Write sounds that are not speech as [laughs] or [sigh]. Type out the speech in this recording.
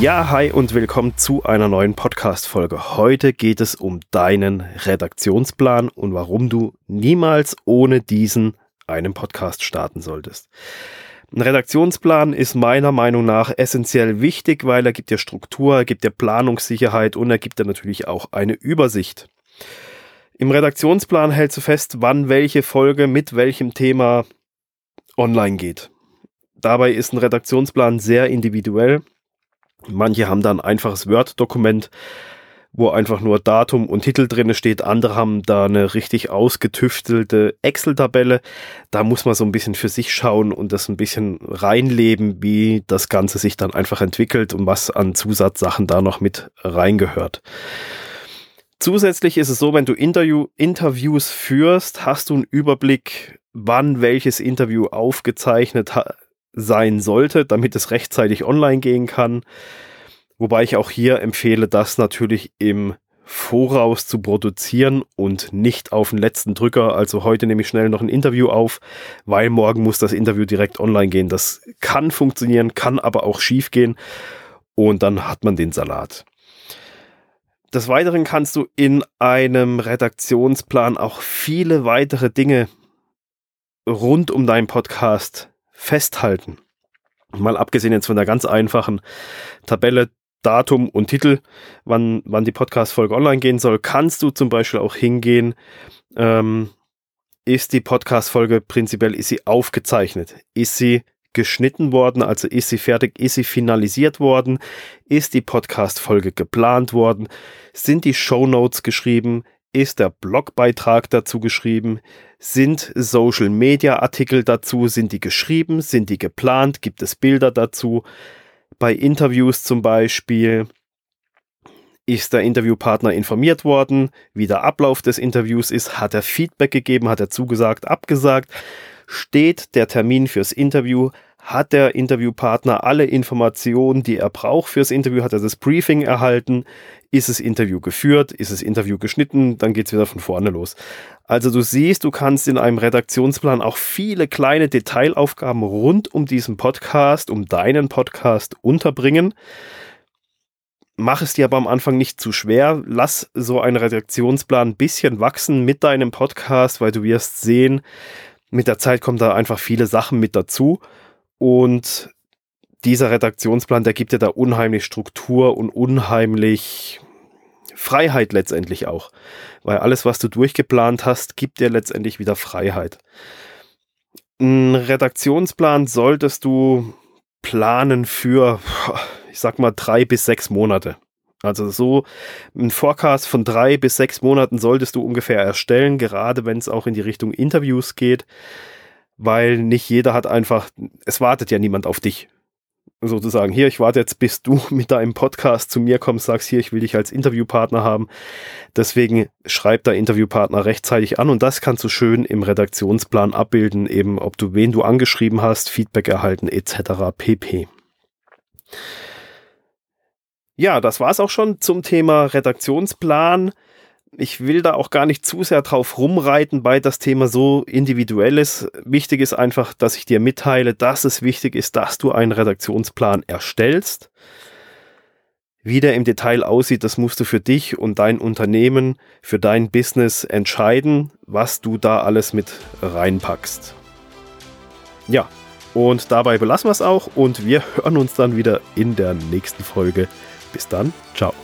Ja, hi und willkommen zu einer neuen Podcast-Folge. Heute geht es um deinen Redaktionsplan und warum du niemals ohne diesen einen Podcast starten solltest. Ein Redaktionsplan ist meiner Meinung nach essentiell wichtig, weil er gibt dir Struktur, er gibt dir Planungssicherheit und er gibt dir natürlich auch eine Übersicht. Im Redaktionsplan hältst du fest, wann welche Folge mit welchem Thema online geht. Dabei ist ein Redaktionsplan sehr individuell. Manche haben dann ein einfaches Word-Dokument, wo einfach nur Datum und Titel drin steht. Andere haben da eine richtig ausgetüftelte Excel-Tabelle. Da muss man so ein bisschen für sich schauen und das ein bisschen reinleben, wie das Ganze sich dann einfach entwickelt und was an Zusatzsachen da noch mit reingehört. Zusätzlich ist es so, wenn du Interview, Interviews führst, hast du einen Überblick, wann welches Interview aufgezeichnet sein sollte, damit es rechtzeitig online gehen kann. Wobei ich auch hier empfehle, das natürlich im Voraus zu produzieren und nicht auf den letzten Drücker. Also heute nehme ich schnell noch ein Interview auf, weil morgen muss das Interview direkt online gehen. Das kann funktionieren, kann aber auch schief gehen und dann hat man den Salat. Des Weiteren kannst du in einem Redaktionsplan auch viele weitere Dinge rund um deinen Podcast festhalten. Mal abgesehen jetzt von der ganz einfachen Tabelle, Datum und Titel, wann, wann die Podcast-Folge online gehen soll, kannst du zum Beispiel auch hingehen, ähm, ist die Podcast-Folge prinzipiell, ist sie aufgezeichnet? Ist sie geschnitten worden, also ist sie fertig, ist sie finalisiert worden, ist die Podcast-Folge geplant worden, sind die Show Notes geschrieben, ist der Blogbeitrag dazu geschrieben, sind Social-Media-Artikel dazu, sind die geschrieben, sind die geplant, gibt es Bilder dazu, bei Interviews zum Beispiel, ist der Interviewpartner informiert worden, wie der Ablauf des Interviews ist, hat er Feedback gegeben, hat er zugesagt, abgesagt, steht der Termin fürs Interview, hat der Interviewpartner alle Informationen, die er braucht fürs Interview, hat er das Briefing erhalten, ist das Interview geführt, ist das Interview geschnitten, dann geht es wieder von vorne los. Also du siehst, du kannst in einem Redaktionsplan auch viele kleine Detailaufgaben rund um diesen Podcast, um deinen Podcast unterbringen. Mach es dir aber am Anfang nicht zu schwer. Lass so einen Redaktionsplan ein bisschen wachsen mit deinem Podcast, weil du wirst sehen, mit der Zeit kommen da einfach viele Sachen mit dazu. Und dieser Redaktionsplan, der gibt dir da unheimlich Struktur und unheimlich Freiheit letztendlich auch. Weil alles, was du durchgeplant hast, gibt dir letztendlich wieder Freiheit. Ein Redaktionsplan solltest du planen für, ich sag mal, drei bis sechs Monate. Also so ein Forecast von drei bis sechs Monaten solltest du ungefähr erstellen, gerade wenn es auch in die Richtung Interviews geht weil nicht jeder hat einfach, es wartet ja niemand auf dich. Sozusagen, hier, ich warte jetzt, bis du [laughs] mit deinem Podcast zu mir kommst, sagst, hier, ich will dich als Interviewpartner haben. Deswegen schreib der Interviewpartner rechtzeitig an und das kannst du schön im Redaktionsplan abbilden, eben ob du wen du angeschrieben hast, Feedback erhalten etc. pp. Ja, das war's auch schon zum Thema Redaktionsplan ich will da auch gar nicht zu sehr drauf rumreiten, weil das Thema so individuell ist. Wichtig ist einfach, dass ich dir mitteile, dass es wichtig ist, dass du einen Redaktionsplan erstellst. Wie der im Detail aussieht, das musst du für dich und dein Unternehmen, für dein Business entscheiden, was du da alles mit reinpackst. Ja, und dabei belassen wir es auch und wir hören uns dann wieder in der nächsten Folge. Bis dann, ciao.